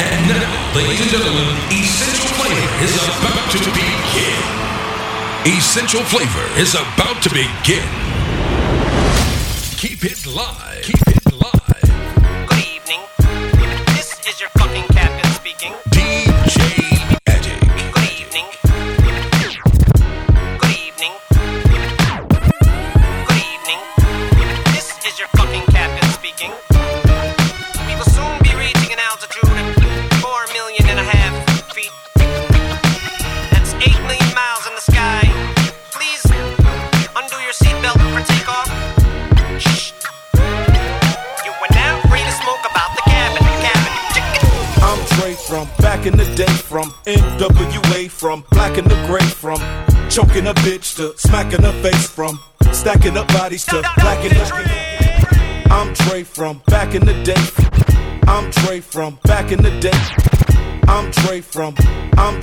And now, ladies and gentlemen, Essential Flavor is about to begin. Essential Flavor is about to begin. Keep it live. Keep from NWA, from black and the gray, from choking a bitch to smacking her face, from stacking up bodies to blacking the. I'm Dre from back in the day. I'm Dre from back in the day. I'm Dre from. I'm.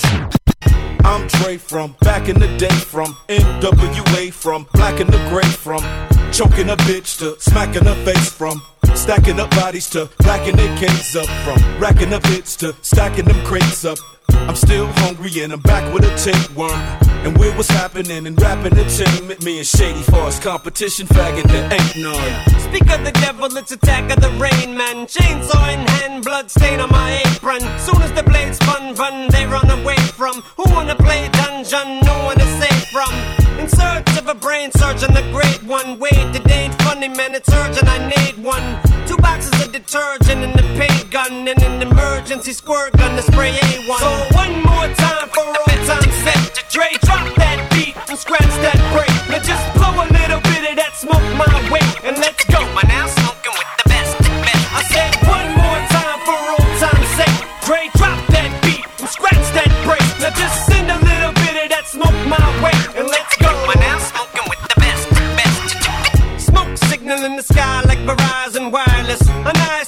I'm Dre from back in the day, from NWA, from black and the gray, from choking a bitch to smacking her face, from stacking up bodies to racking their cakes up, from racking up hits to stacking them crates up. I'm still hungry and I'm back with a tapeworm. And with what's happening in rap entertainment, me and Shady Force competition faggot that ain't none. Speak of the devil, it's attack of the rain man. Chainsaw in hand, blood stain on my apron. Soon as the blades spun, run, they run away from. Who wanna play dungeon? No one is safe from. In search of a brain surgeon, the great one. Wait, it ain't funny, man, it's urgent, I need one. Two boxes of detergent and a paint gun, and an emergency squirt gun to spray A1. So one more time for old time's sake. Dre, drop that beat and scratch that break. Now just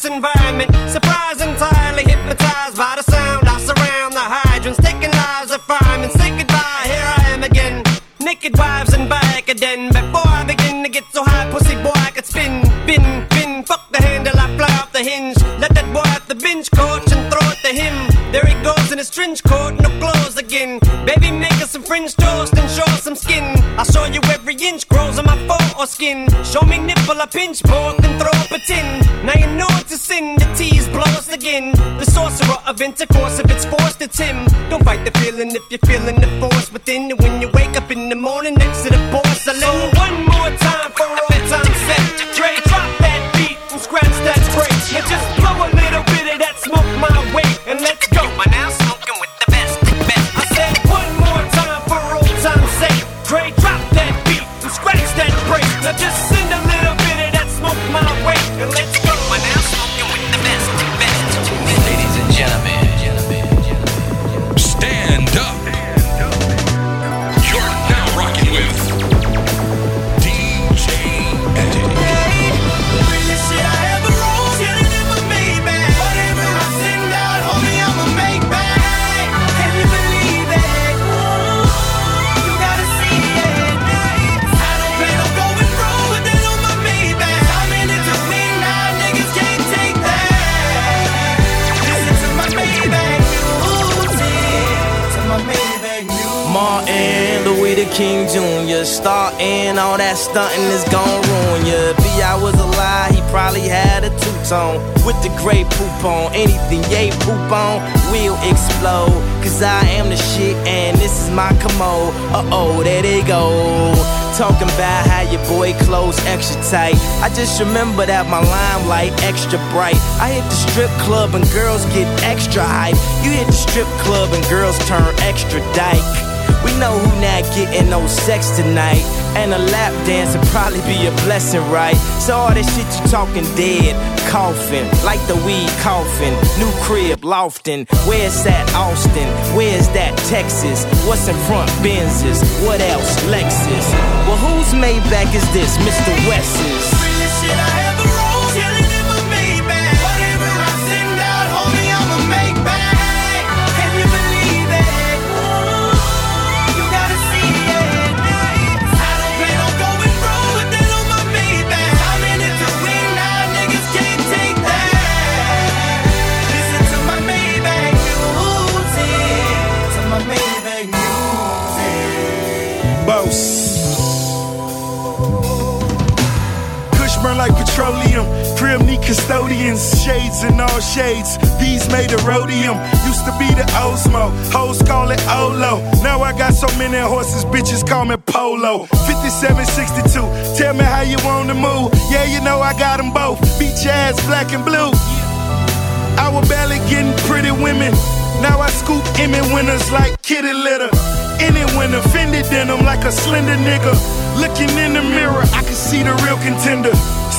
environment, surprise entirely hypnotized by the sound. I surround the hydrants, taking lives of firemen. Say goodbye, here I am again. Naked wives and back again. Before I begin to get so high, pussy boy, I could spin, bin, bin. Fuck the handle, I fly off the hinge. Let that boy at the bench coach and throw it to him. There he goes in his trench coat, no clothes again. Baby, make us some French toast and show us some skin. I'll show you every inch grows on my foreskin. Show me nipple, I pinch both and throw up a tin. Now you know it's a sin, the tease blow us again. The sorcerer of intercourse, if it's forced, it's him. Don't fight the feeling if you're feeling the force within. And when you wake up in the morning next to the porcelain. So Starting, all that stunting is gon' ruin ya. B.I. was alive, he probably had a two-tone with the Grey Poupon. Anything yay poop on will explode. Cause I am the shit and this is my commode. Uh-oh, there they go. Talking about how your boy clothes extra tight. I just remember that my limelight extra bright. I hit the strip club and girls get extra hype. You hit the strip club and girls turn extra dyke. We know who not getting no sex tonight. And a lap dance would probably be a blessing, right? So all that shit you talking dead, coffin, like the weed coffin. New crib, lofting. Where's that Austin? Where's that Texas? What's in front? Benzes. What else? Lexus. Well, whose Maybach is this? Mr. West's. Petroleum. Crib custodians, shades in all shades. These made of rhodium. Used to be the Osmo, hoes call it Olo. Now I got so many horses, bitches call me Polo. 5762, tell me how you wanna move. Yeah, you know I got them both. Beach ass, black and blue. Was barely getting pretty women. Now I scoop Emmy winners like kitty litter. Any winner, fended denim like a slender nigga. Looking in the mirror, I can see the real contender.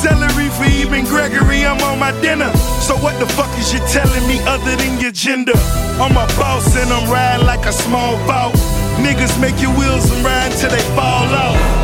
Celery for even Gregory, I'm on my dinner. So what the fuck is you telling me other than your gender? I'm a boss and I'm riding like a small boat. Niggas make your wheels and ride till they fall off.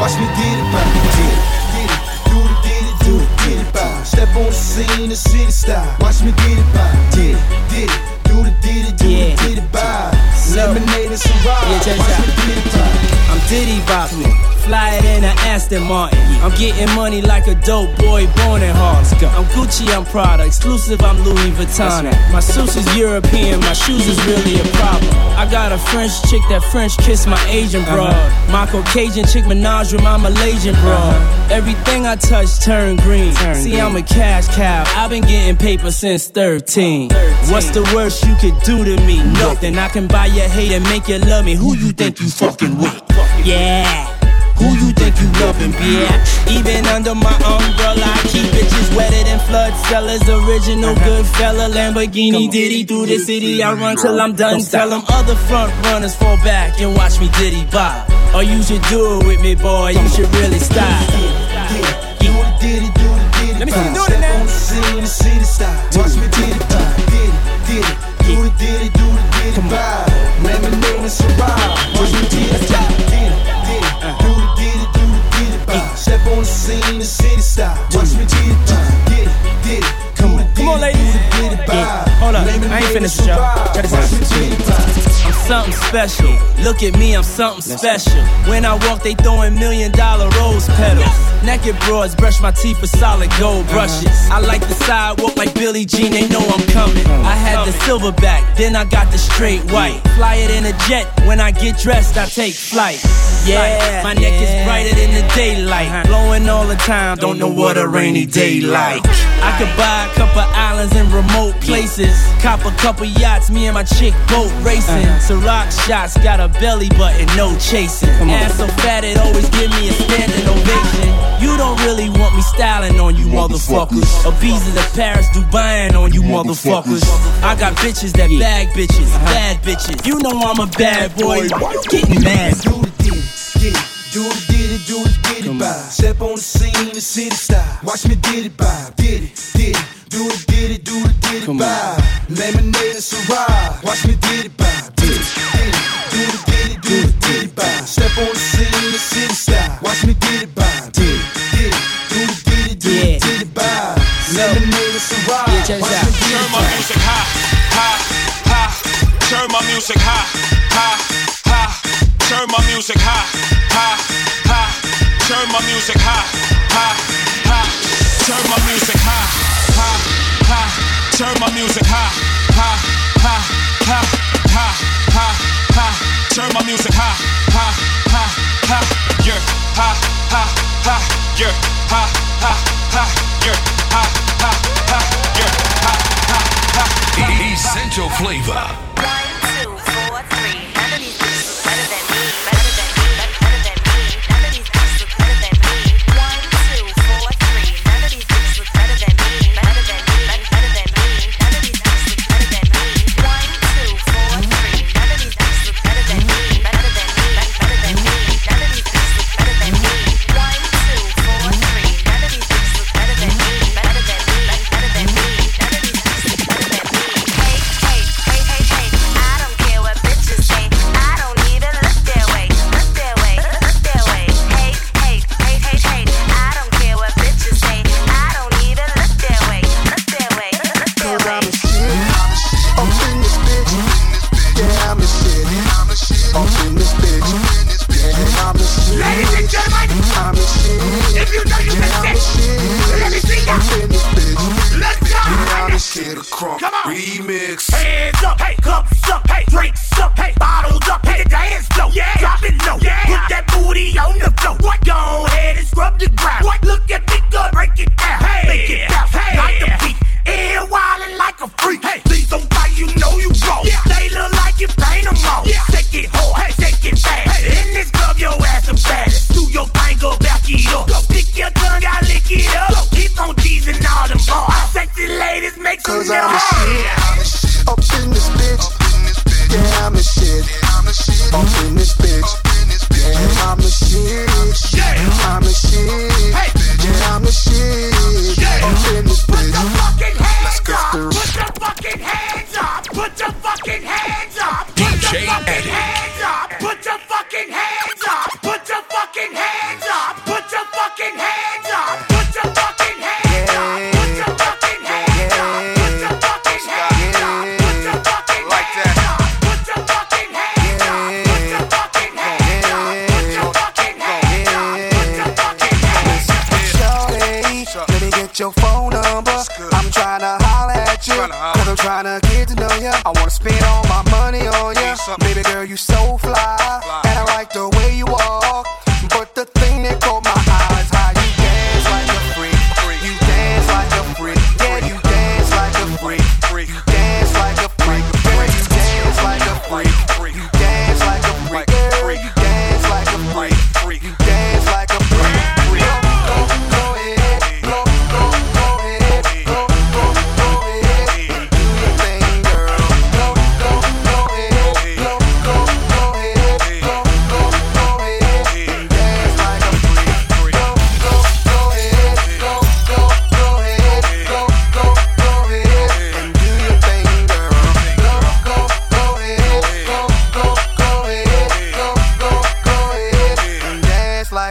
Watch me get it by. Get it, get it, do it, did it, do it, get it by. Step on the scene, the city style. Watch me get it by. Did it, did it, do it, did it, do it, did it by. Lemonade and. Yeah, Watch me get it by. I'm Diddy bopping flyer than an Aston Martin. I'm getting money like a dope boy born in Harlem. I'm Gucci, I'm Prada, exclusive, I'm Louis Vuitton. My suits is European, my shoes is really a problem. I got a French chick that French kiss my Asian bro. Uh-huh. My Caucasian chick Minaj with my Malaysian bro. Uh-huh. Everything I touch turn green. See. I'm a cash cow. I've been getting paper since 13. 13. What's the worst you could do to me? Nothing. I can buy your hate and make you love me. Who you think you fucking with? Yeah. Who you think you loving, bitch? Even under my umbrella, I keep bitches wetter than flood sellers. Original uh-huh. good fella, Lamborghini Diddy through the city. I run till I'm done. Tell them other front runners fall back and watch me Diddy bob. Or you should do it with me, boy. You should really stop. Let me see you do it now. Scene, the style. Watch me did it, did it, did it. Do it, did it, do it, did it, vibe. Lemonade and Ciroc. Watch me did it, on the scene, the city style. Watch me get it, get it, get it. Come on, come on, ladies. Yeah. Hold up, I ain't finished, y'all. Check this out. I'm something special. Look at me, I'm something special. When I walk, they throwing million dollar rose petals. Naked broads brush my teeth with solid gold uh-huh. brushes. I like the sidewalk like Billie Jean, they know I'm coming. Uh-huh. I had the silverback, then I got the straight white. Fly it in a jet, when I get dressed, I take flight. Yeah, my neck is brighter than the daylight. Uh-huh. Blowing all the time, don't know what a rainy day like. I could buy a couple islands in remote places. Cop a couple yachts, me and my chick boat racing. Ciroc shots, got a belly button, no chasing. Ass so fat it always give me a standing ovation. You don't really want me styling on you motherfuckers. A Ibiza to Paris, Dubai on you motherfuckers. I got bitches that bag bitches, uh-huh. bad bitches. You know I'm a bad boy, getting mad it. Do it, did it, do it, get it by. Step on the scene, the city style. Watch me did it by. Did it, did it. Do it, did it, do it, did it by. Lemonade and. Watch me did it by. Did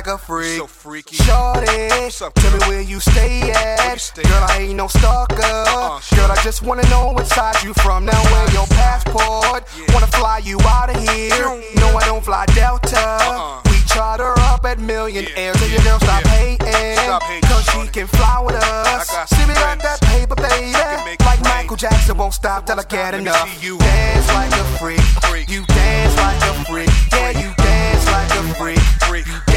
a freak. So freaky. Shorty, Sup, tell me where you stay at. You stay girl, at? I ain't no stalker. Uh. Girl, I just wanna know what side you from. Now where your passport? Yeah. Wanna fly you out of here? No, I don't fly Delta. Uh-uh. We charter up at millionaires, yeah. and your girl stop hating. Stop hating Cause she can fly with us. See me like that paper, baby. Like Michael Jackson won't stop till I get enough. You dance like a freak. freak. You dance like a freak. Yeah, you dance like a freak. freak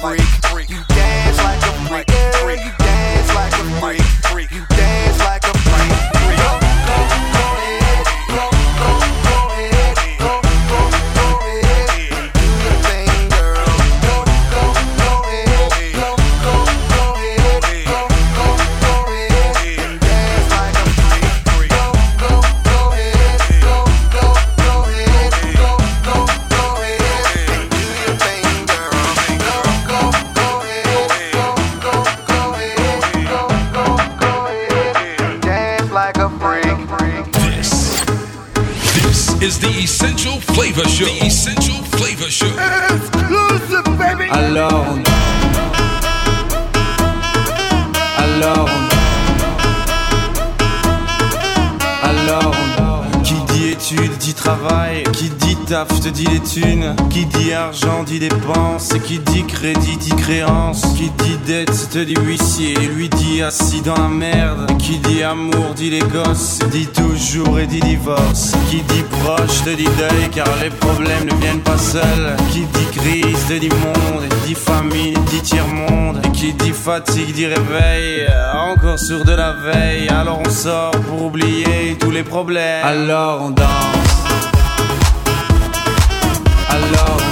freak. You dance like a freak. Yeah, you dance like a freak. Essential Flavor Show. The Essential Flavor Show. Exclusive, baby. Alone. Alone. Alone. études dit travail, qui dit taf te dit les thunes, qui dit argent dit dépenses, et qui dit crédit dit créance, qui dit dette te dit huissier, et lui dit assis dans la merde, et qui dit amour dit les gosses, dit toujours et dit divorce, qui dit proche te dit deuil car les problèmes ne viennent pas seuls, qui dit crise te dit monde, et dit famine dit tiers monde, et qui dit fatigue dit réveil encore sur de la veille, alors on sort pour oublier tous les problèmes, alors on danse. Alors on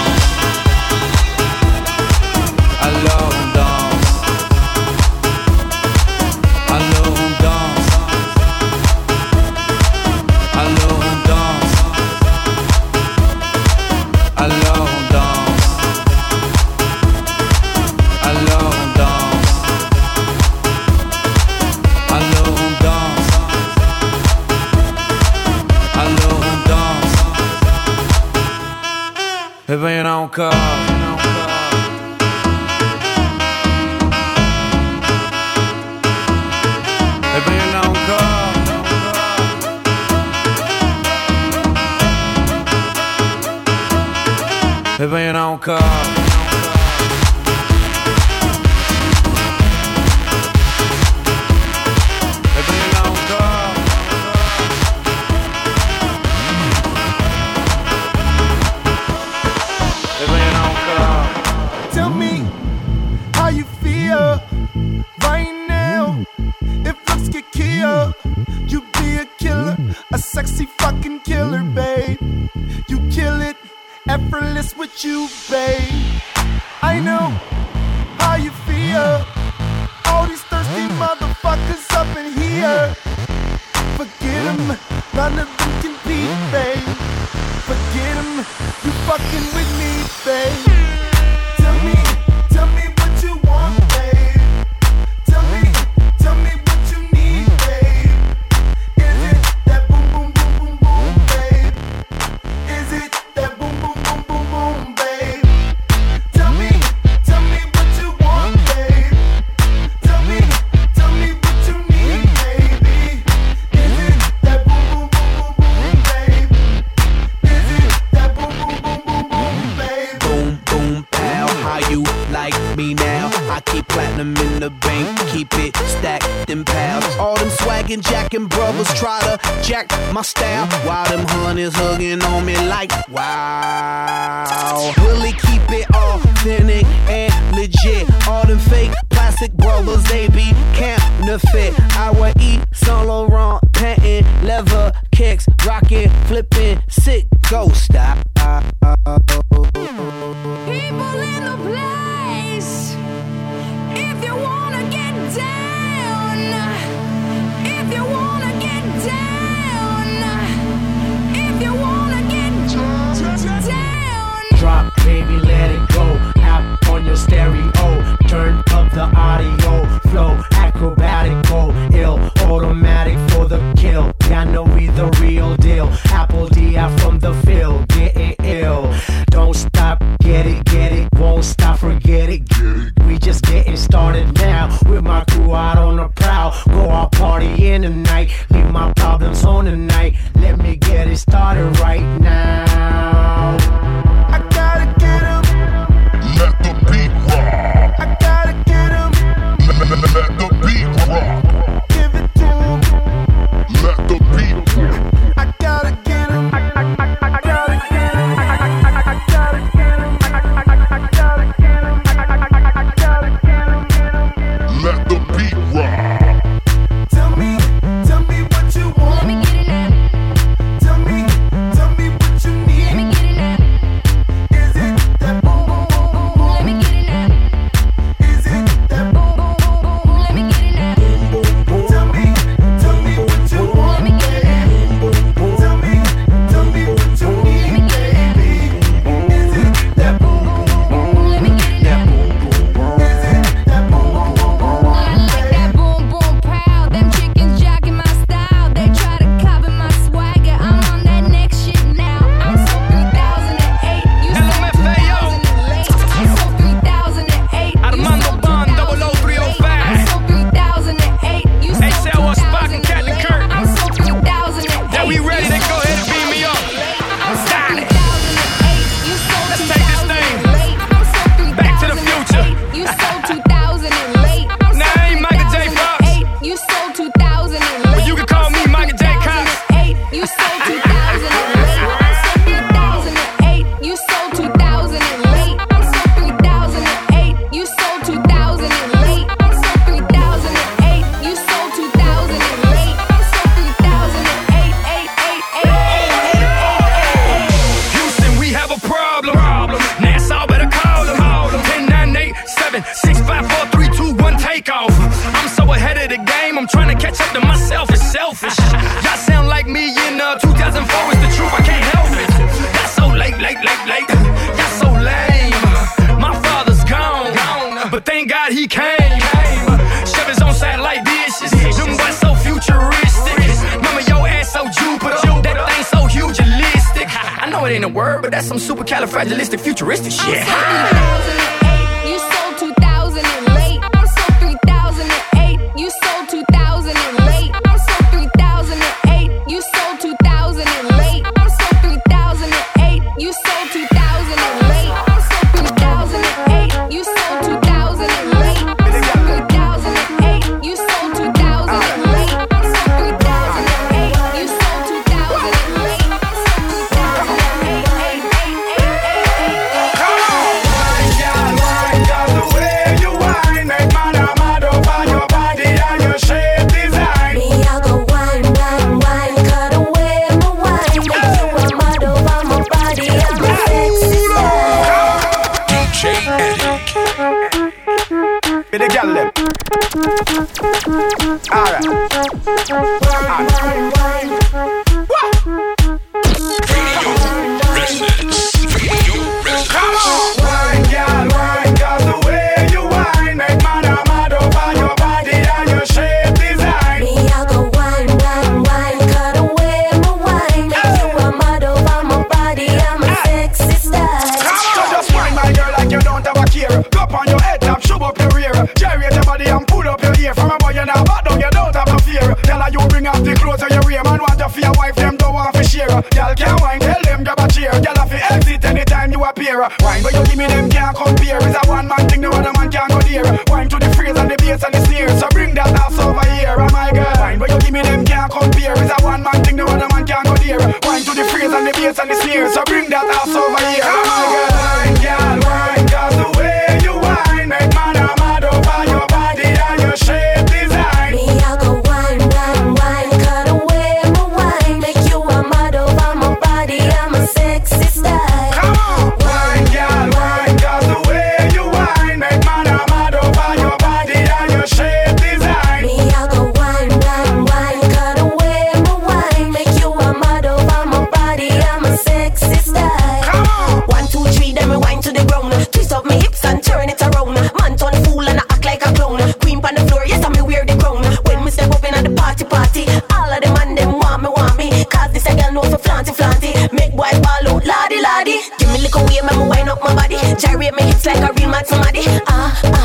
come. Não. É bem não come. É bem não come. classic brothers, they be counterfeit. I would eat Saint Laurent, panting, leather kicks, rocking, flipping, sick, go stop. for flaunty flaunty. Make boys ball out, la di Give me liquor, way, me wind up my body. Gyrate me hips like a real mad somebody. Ah, ah.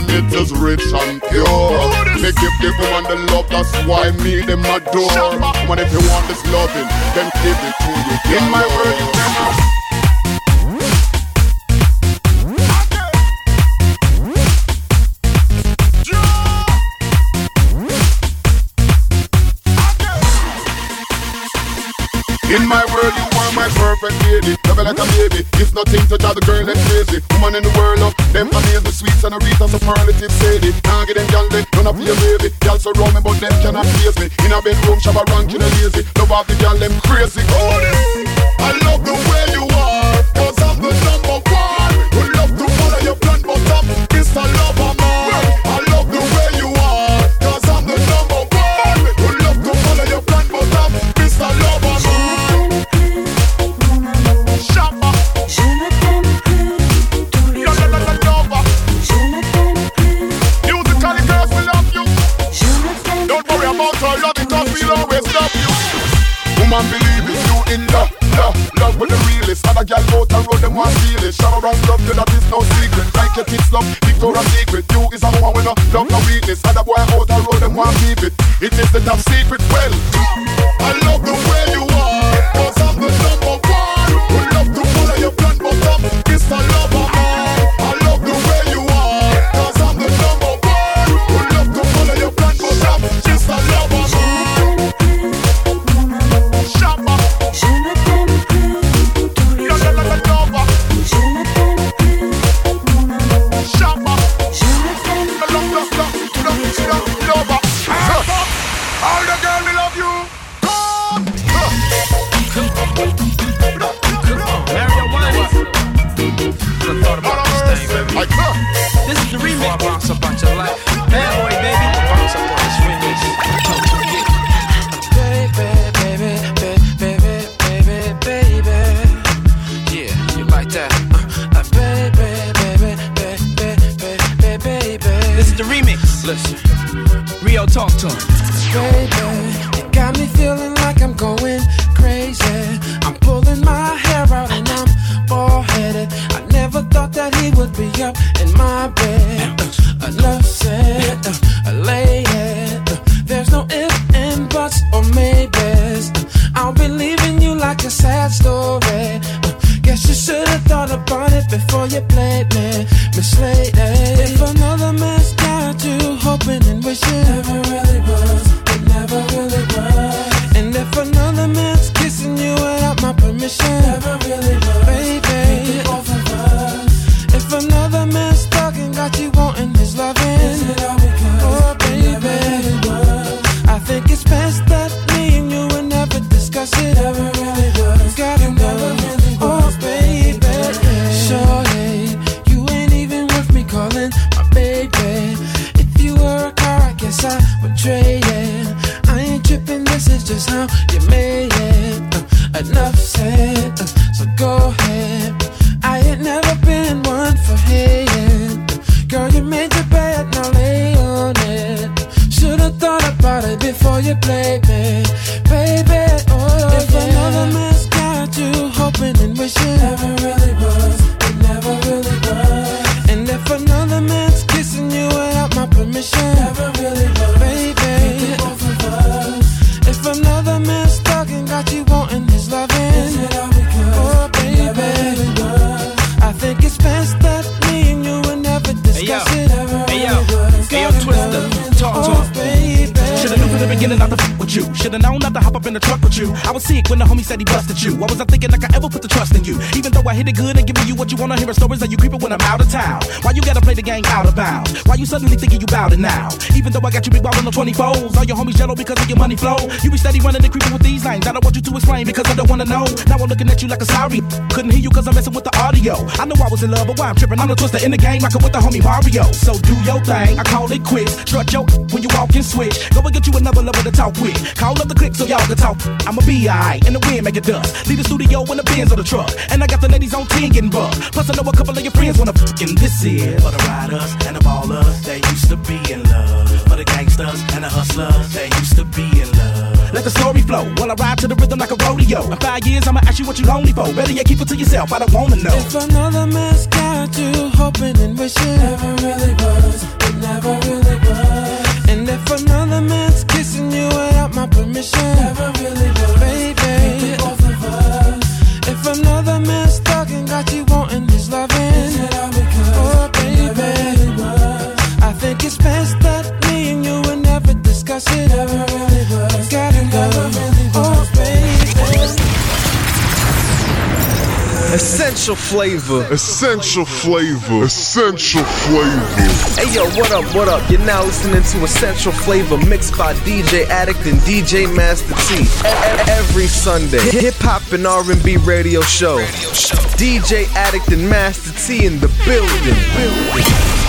and it is rich and pure. Oh, me give the woman the love, that's why me them adore. Woman, if you want this loving, then give it to you. In my world, you never. and a reason some relative say it. Now get them gal they don't feel baby. Gal surround me but them cannot face me. In a bedroom, shabba rank, you know lazy. Love off the gal them crazy. Hold it. so love it up, we'll always love you. Woman, believe it's you in love, love, love with the realest. Other girl out and road, them want feel it. Shower and love, you that is no secret. Like your kids love, Victoria's Secret. You is a woman with no love, no weakness. Other boy out and road, them want keep it. It is the top secret. Well, I love the way you passion. Was in love, but why I'm tripping? I'm the twister in the game, rockin' with the homie Mario. So do your thing, I call it quits. Strut your when you walk and switch. Go and get you another lover to talk with. Call up the click so y'all can talk. I'ma be alright, in the wind make it dust. Leave the studio in the bins of the truck. And I got the ladies on 10 getting bucked. Plus I know a couple of your friends wanna fucking this is for the riders and the ballers. They used to be in love. For the gangsters and the hustlers. They used to be in love. Let the story flow while I ride to the rhythm like a rodeo. In five years, I'ma ask you what you lonely for. Better yet, keep it to yourself. I don't wanna know. If another man's got you hoping and wishing, never really was. It never really was. And if another man's kissing you without my permission, never really was. Baby, both of us. If another man's talking, got you Essential flavor. Essential flavor. Essential flavor. Hey yo, what up, what up? You're now listening to Essential Flavor mixed by DJ Addict and DJ Master T. Every Sunday, hip hop and R&B radio show. DJ Addict and Master T in the building.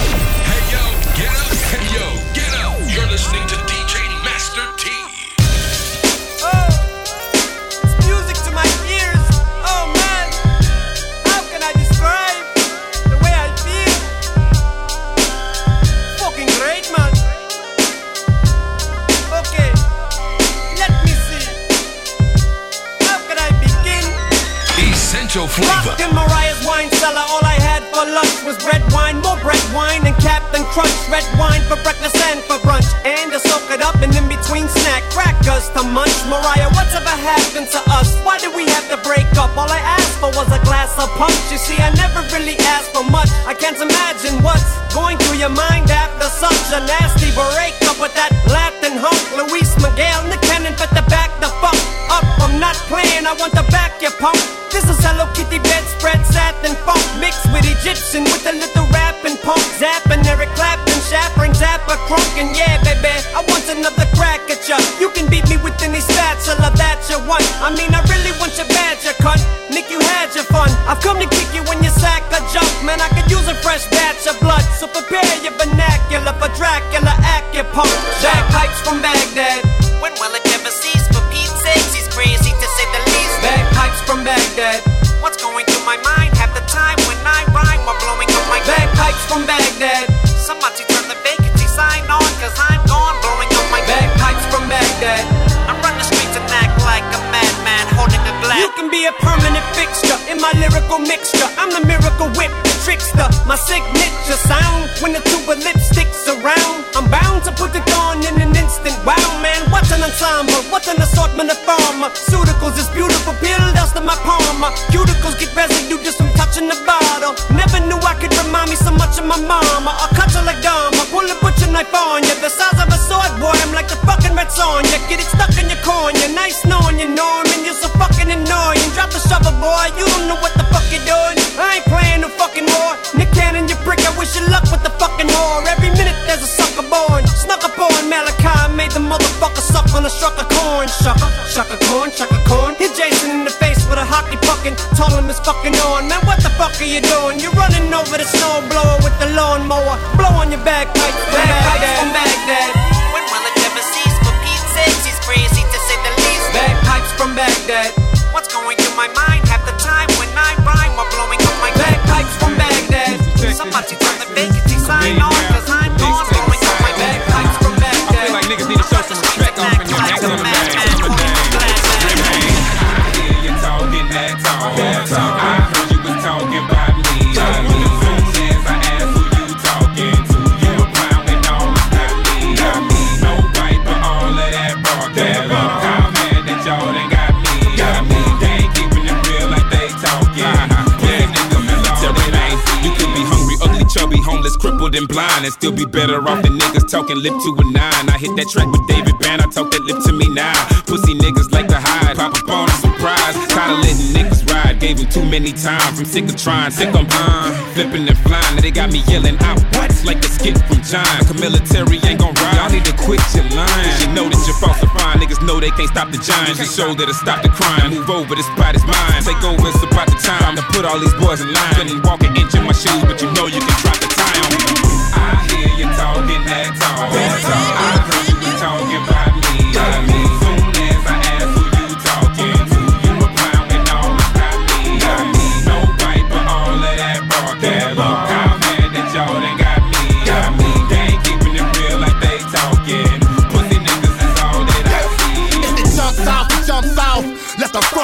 Hello Kitty bedspread, satin funk mixed with Egyptian with a little rap and punk zapping, Eric Clapton, Chaka Khan, Zappa, crunk, and yeah, baby, I want another crack at ya. You can beat me with any spatula that you want. I mean, I really want your badge, you cunt. Nick, you had your fun. I've come to kick you when you sack a jump, man. I could use a fresh batch of blood, so prepare your vernacular for Dracula, acupunk. Bagpipes from Baghdad. A permanent fixture in my lyrical mixture. I'm the miracle whip, the trickster, my signature sound. When the tuba lipstick's around, I'm bound to put it on in an instant. Wow, man, what's an ensemble? What's an assortment of pharmaceuticals? This beautiful pill dust in my palm. Cuticles get residue just from touching the bottle. Never knew I could remind me so much of my mama. I'll cut you like Dharma, pull a butcher knife on you. The size of a sword, boy, I'm like the fucking red Sonja. Get it stuck in your cornea. Nice knowing you, Norman. Boy. You don't know what the fuck you're doing. I ain't playing no fucking war. Nick Cannon, you prick. I wish you luck with the fucking whore. Every minute there's a sucker born. Snuck up on Malachi. Made the motherfucker suck on a struck of corn. Shucker, shucker corn, shucker corn. Hit Jason in the face with a hockey puckin'. Told him it's fucking on. Man, what the fuck are you doing? You're running over the snow blower with the lawnmower. Blow on your bagpipes from Baghdad. Crippled and still be better off than niggas talking lip to a nine. I hit that track with David Band, I talk that lip to me now. Pussy niggas like to hide, pop up on a surprise. Tired of letting niggas ride, gave him too many times. I'm sick of trying, sick of uh, flipping and flying. Now they got me yelling out, what's like a skit from John. Cause military ain't gon' ride. Y'all need to quit your line. You know that you're falsifying, niggas know they can't stop the giants. You show that'll stop the crime. Move over, this spot is mine. Take over, it's about the time to put all these boys in line. Couldn't walk an inch in my shoes, but you know you can drop the time. I hear you talking that talk. I heard you talking about me. I mean,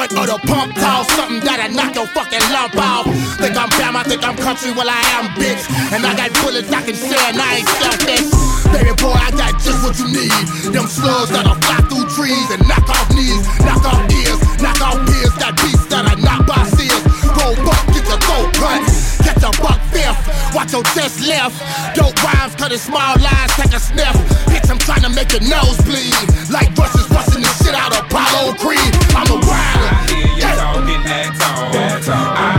front the pump toss something that'll knock your fucking lump off. Think I'm fam, I think I'm country, well I am bitch. And I got bullets I can share, and I ain't selfish. Baby boy, I got just what you need. Them slugs that'll fly through trees and knock off knees, knock off ears, knock off ears. Got beasts that'll knock by seals. Go buck, get your throat cut. Get your buck fifth, watch your chest left. Dope rhymes, cutting small lines, take a sniff. Bitch, I'm trying to make your nose bleed. Like rushes rushing the shit out of Apollo Creed. I'm a rider. I hear you talking that talk. I heard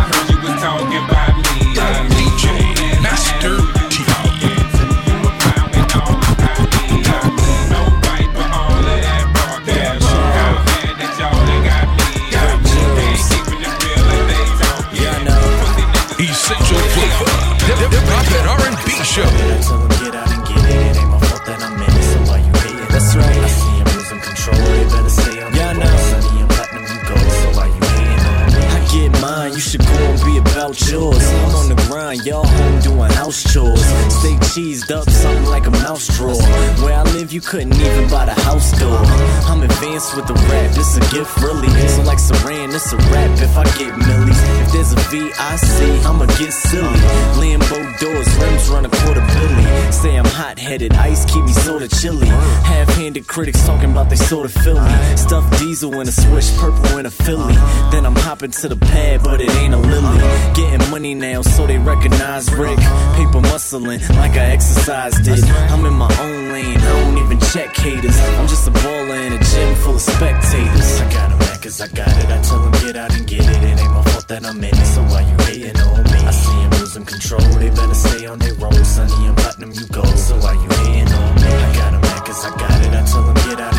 gift, really. So like Saran, it's a rap. If I get millies, if there's a VIC, I'ma get silly. Lambo doors, rims run a quarter billy. Say I'm hot headed, ice keep me sorta chilly. Critics talking about they sorta Philly. Stuffed diesel in a swish, purple in a Philly. Then I'm hopping to the pad, but it ain't a lily. Getting money now, so they recognize Rick. Paper muscling like I exercised it. I'm in my own lane, I don't even check haters. I'm just a baller in a gym full of spectators. I got 'em mad cause I got it. I tell 'em get out and get it. It ain't my fault that I'm in it, so why you hating on me? I see see 'em losing control, they better stay on their road. Sunny and platinum, you go, so why you hating on me? I got 'em mad cause I got tell 'em get out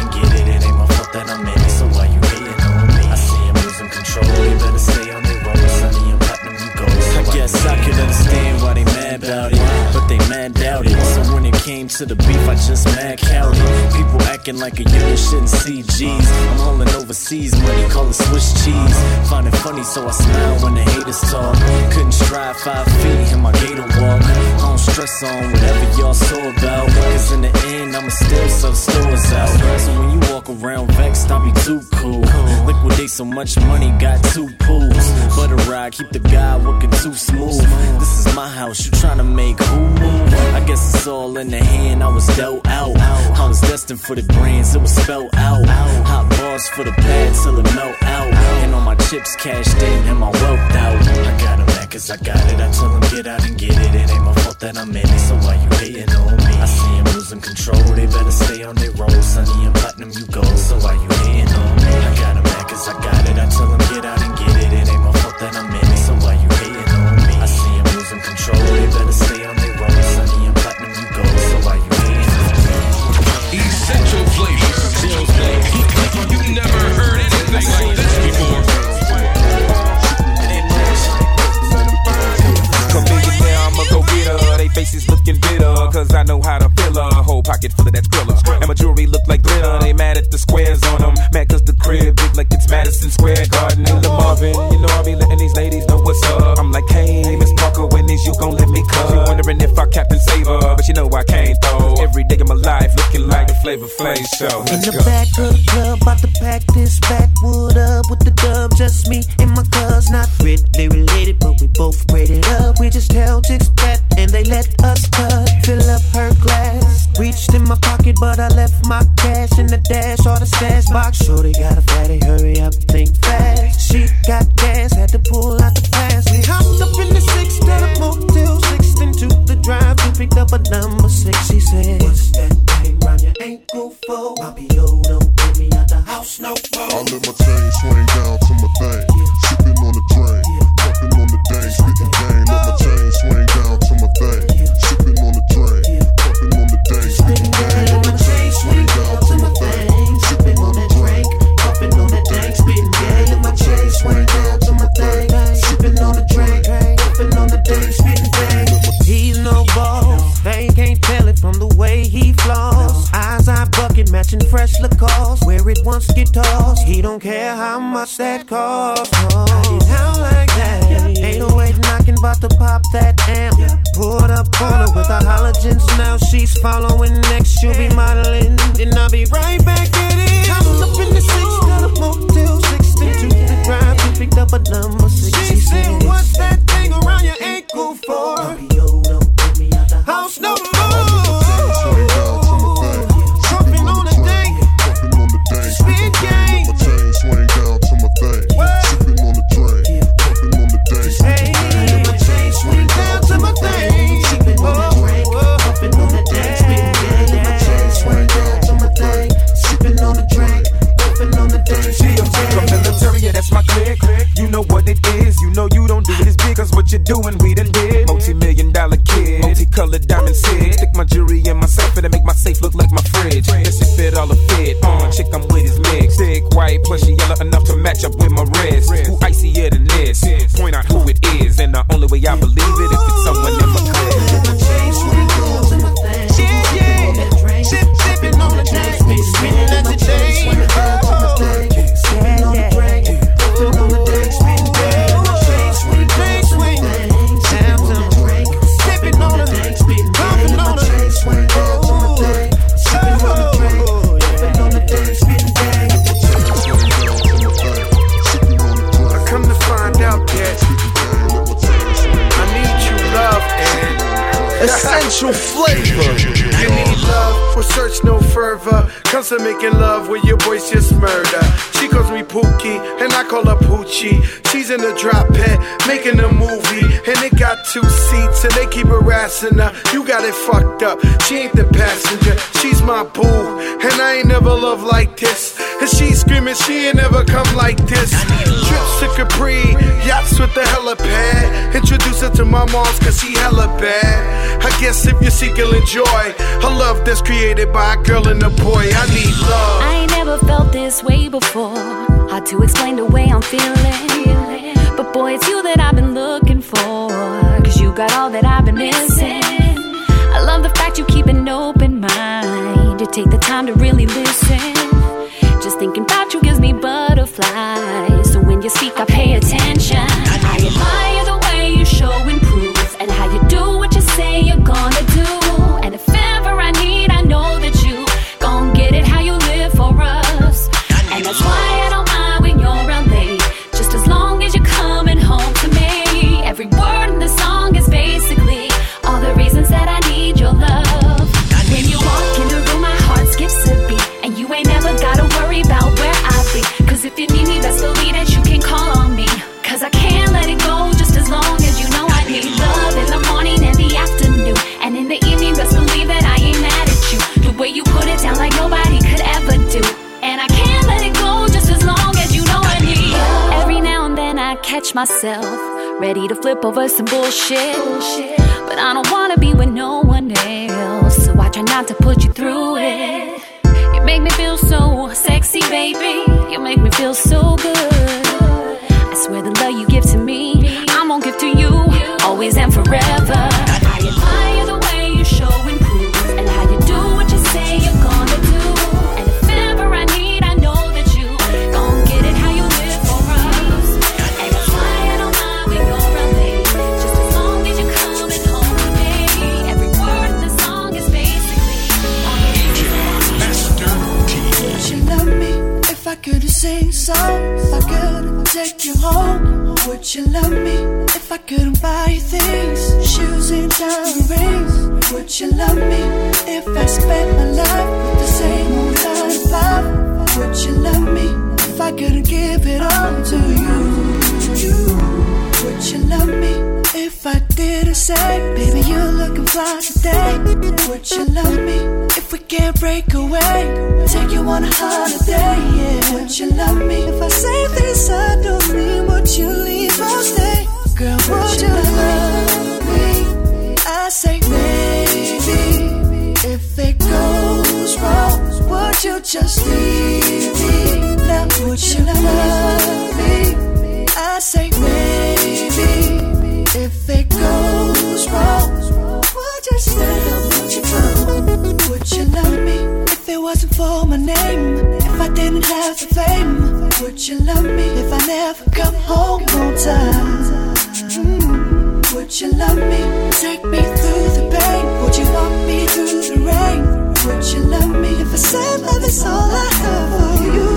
came to the beef, I just mad counted. People acting like a union shouldn't see G's. I'm hauling overseas money, call it Swiss cheese. Find it funny, so I smile when the haters talk. Couldn't stride five feet in my gator walk. I don't stress on whatever y'all saw about. Cause in the end, I'ma still sell stores out. So when you walk around vexed, I'll be too cool. So much money, got two pools. Butter ride, keep the guy working too smooth. This is my house, you tryna make who move? I guess it's all in the hand, I was dealt out. I was destined for the grands, it was spelled out. Hot bars for the pad till it melt out. And all my chips cashed in and my wealth out. I got mad cause I got it. I tell 'em get out and get it. It ain't my fault that I'm in it, so why you hating on me? I see 'em losing control, they better stay on their road. Sunny and platinum, you go, so why you hating on me? I got 'em tell 'em get out and get it. It ain't my fault that I'm in it, so why you hating on me? I see 'em losing control, they better stay on their road. Sunny and platinum, you go, so why you hating on me? Essential flavor. You never heard anything like this before. Come millionaire, I'ma go get her. They faces looking bitter, cause I know how to fill her. Whole pocket full of that thriller. And my jewelry look like glitter. They mad at the squares on them. Mad cause the crib big like it's Madison Square Garden in the Marvin. You know I be letting these ladies know what's up. I'm like, hey, Miss Parker, when is you gon' let me come? She wondering if I Captain Saver, but you know I can't though. Every day of my life looking like the Flavor Flav show. In the go. back of the club, about to pack this backwood up with the dub. Just me and my cuz, not really related, but we both prayed it up. We just held chicks back and they let us cut. Fill up her glass. Reached in my pocket, but I left my cash stash box. Shorty got a fatty, hurry up, think that call. special flavor love will search no further. Comes to making love with your boys just murder. She calls me Pookie, and I call her Poochie. She's in the drop pet, making a movie. And it got two seats, and they keep harassing her. You got it fucked up. She ain't the passenger, she's my boo. And I ain't never loved like this. And she's screaming, she ain't never come like this. Trips to Capri, yachts with the helipad. Introduce her to my moms, cause she hella bad. I guess if you're seeking joy, enjoy love love that's created by a girl and a boy. I need love. I ain't never felt this way before. Hard to explain the way I'm feeling. But boy, it's you that I've been looking for. Cause you got all that I've been missing. I love the fact you keep an open mind. You take the time to really listen. Just thinking about you gives me butterflies. So when you speak, I pay attention. catch myself ready to flip over some bullshit. bullshit. But I don't wanna be with no one else, so I try not to put you through it. Would you love me if I spent my life with the same old nine to five? Would you love me if I could give it all to you? Would you love me if I didn't say, baby, you're looking fly today? Would you love me if we can't break away? Take you on a holiday, yeah. Would you love me if I say this? Would you love me if I never come home on time? Mm, would you love me? Take me through the pain. Would you walk me through the rain? Would you love me if I said love is all I have for you?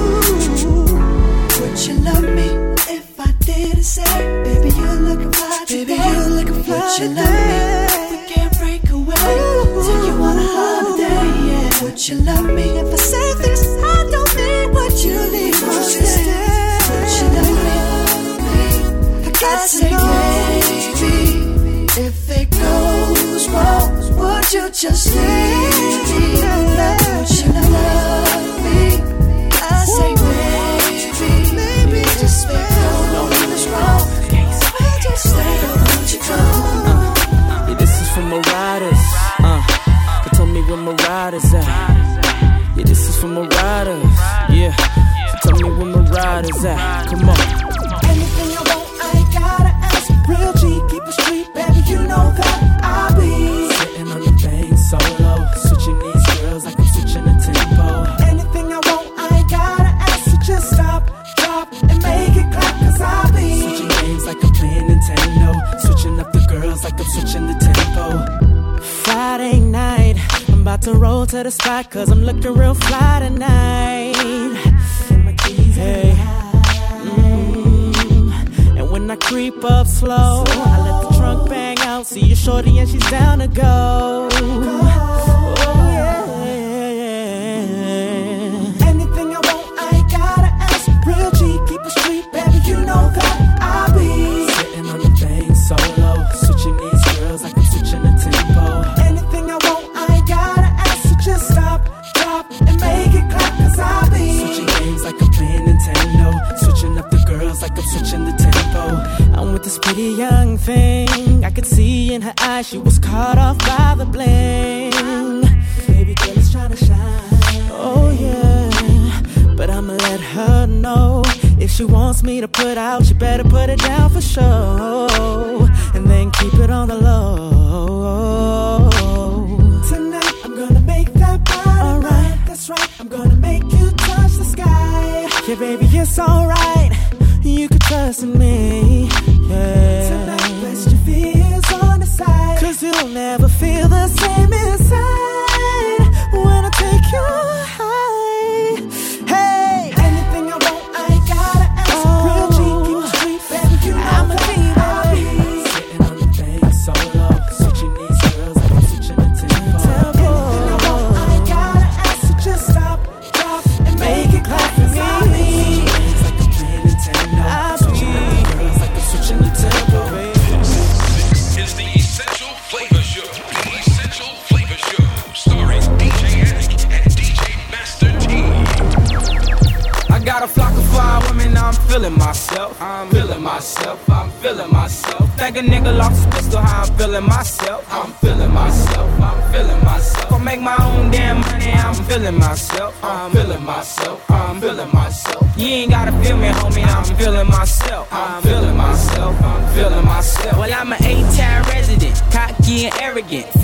Would you love me if I didn't say, baby you're looking fly today? Baby you're looking fly Would just leave spot cause I'm looking she wants me to put out, she better put it down for sure, and then keep it on the low. Tonight I'm gonna make that body Alright, that's right, I'm gonna make you touch the sky Yeah, baby, it's alright. You can trust in me. Yeah. Tonight, rest your fears on the side Cause you'll never feel the same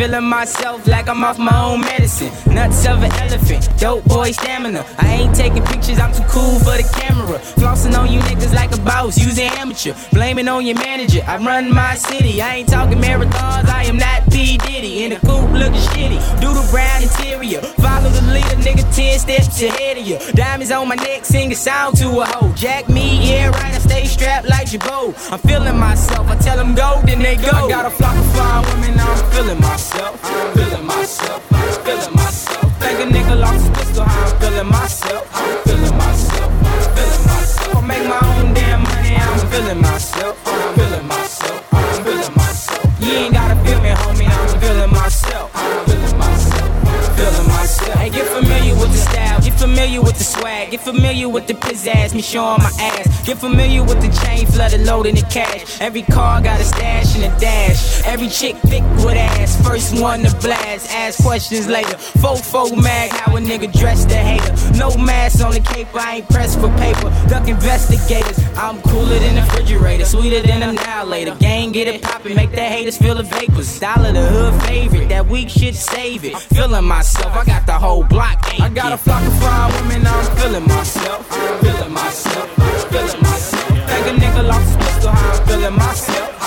Feeling myself like I'm off my own medicine. Nuts of an elephant, dope boy stamina. I ain't taking pictures, I'm too cool for the camera. Flossing on you niggas like a boss, using amateur. Blaming on your manager, I run my city. I ain't talking marathons, I am not P. Diddy. In the coupe looking shitty, doodle brown interior. Follow the leader, nigga, 10 steps ahead of you. Diamonds on my neck, sing a song to a hoe. Jack me, yeah, right, I stay strapped like Jabot. I'm feeling myself, I tell them go, then they go. I got a flock of fine women, I'm feeling myself. I'm feeling myself, I'm feeling myself. Think a nigga lost his I'm feeling myself. I'm feeling myself, I'm feeling myself. I make my own damn money, I'm feeling myself. I'm feeling myself, I'm feeling myself. You ain't gotta feel me, homie, I'm feeling myself. I'm feeling myself, feeling myself. Hey, get familiar with the style, get familiar with the swag, get familiar with the pizzazz, me showing my ass. Get familiar with the chain flooded, loading the cash. Every car got a stash and a dash. Every chick thick with ass, first one to blast. Ask questions later. Fofo mag, how a nigga dress the hater. No mask on the cape, I ain't pressed for paper. Duck investigators, I'm cooler than the refrigerator, sweeter than a now. Gang get it poppin', make the haters feel the vapors. Dollar the hood favorite, that weak shit save it. Feeling myself, I got the whole block. I got a flock of fine women, I'm feeling myself. I'm feeling myself. Feeling myself. Like a nigga lost his pistol, how I'm feeling myself.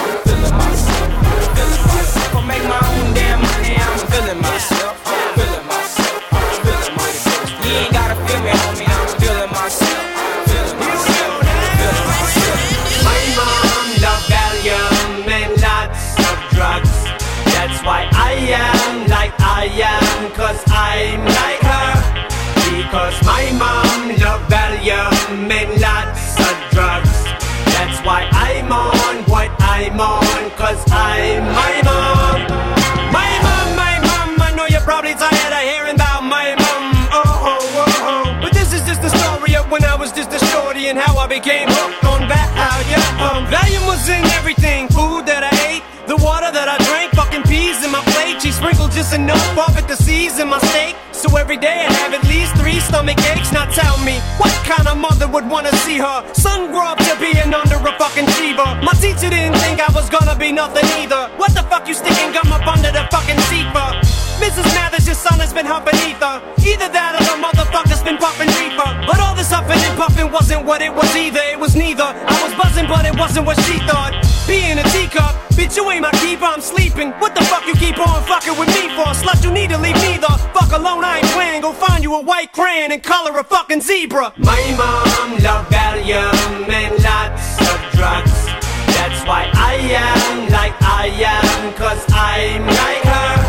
And how I became hooked on Valium. Um, Valium was in everything, food that I ate, the water that I drank, fucking peas in my plate. She sprinkled just enough of it to season my steak. So every day I have at least three stomach aches. Now tell me, what kind of mother would wanna see her son grow up to being under a fucking fever? My teacher didn't think I was gonna be nothing either. What the fuck you sticking gum up under the fucking seat for? Mrs. Mathers, your son has been humping ether. Either that or the motherfucker's been puffing reefer. But all this huffing and puffing wasn't what it was either. It was neither. I was buzzing, but it wasn't what she thought. Being a teacup, bitch, you ain't my keeper. I'm sleeping. What the fuck you keep on fucking with me for? Slut, you need to leave me the fuck alone. I ain't playing. Go find you a white crayon and color a fucking zebra. My mom loved Valium and lots of drugs. That's why I am like I am, cause I'm like her.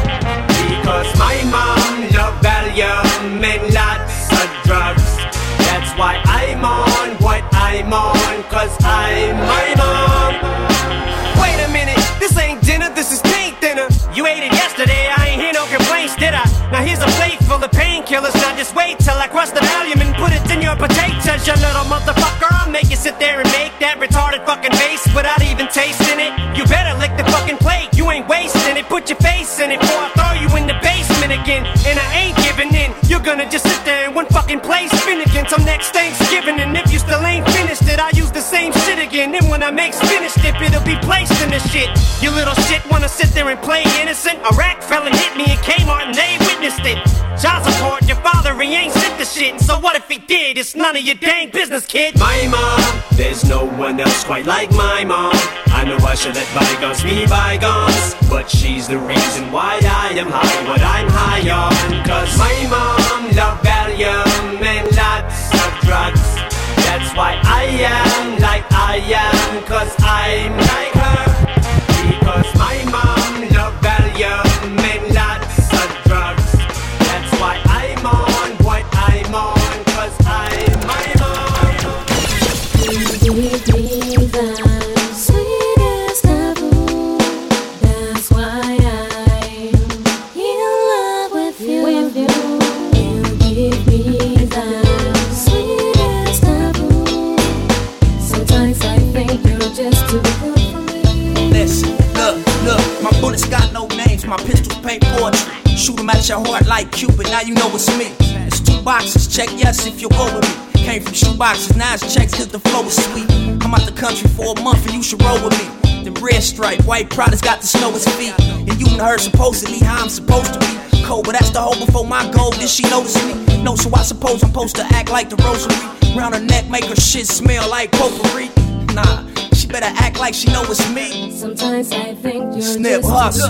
Because my mom loved Valium and lots of drugs. That's why I'm on what I'm on, cause I'm my mom. Wait a minute, this ain't dinner, this is paint dinner. You ate it yesterday, I ain't hear no complaints, did I? Now here's a plate of painkillers. Now just wait till I crush the Valium and put it in your potatoes, you little motherfucker. I'll make you sit there and make that retarded fucking face without even tasting it. You better lick the fucking plate, you ain't wasting it. Put your face in it before I throw you in the basement again. And I ain't giving in. You're gonna just sit there in one fucking place, finnegan till next Thanksgiving. And if you still ain't same then when I make finished it, it'll be placed in the shit. You little shit wanna sit there and play innocent? A rack fell and hit me in Kmart and they witnessed it. Child support, your father, he ain't sent the shit. So what if he did? It's none of your dang business, kid. My mom, there's no one else quite like my mom. I know I should let bygones be bygones. But she's the reason why I am high, what I'm high on. Cause my mom loved Valium and lots of drugs. Why I am like I am, cause I'm like if you'll go with me. Came from shoe boxes, now it's checks cause the flow is sweet. I'm out the country for a month and you should roll with me. The red stripe, white products got the snow his feet. And you done heard supposedly how I'm supposed to be. Cold, but that's the hoe before my goal. Did she notice me? No, so I suppose I'm supposed to act like the rosary. Round her neck, make her shit smell like potpourri. Nah, she better act like she know it's me. Sometimes I think you're Snip just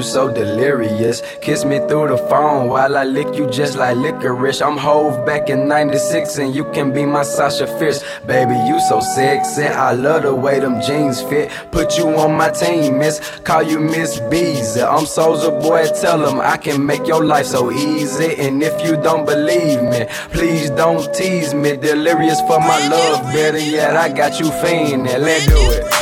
you so delirious. Kiss me through the phone while I lick you just like licorice. I'm Hove back in 96 and you can be my Sasha Fierce. Baby, you so sexy. I love the way them jeans fit. Put you on my team, miss. Call you Miss Beezer. I'm Soulja Boy, tell them I can make your life so easy. And if you don't believe me, please don't tease me. Delirious for my love, better yet, I got you fiending. Let's do it.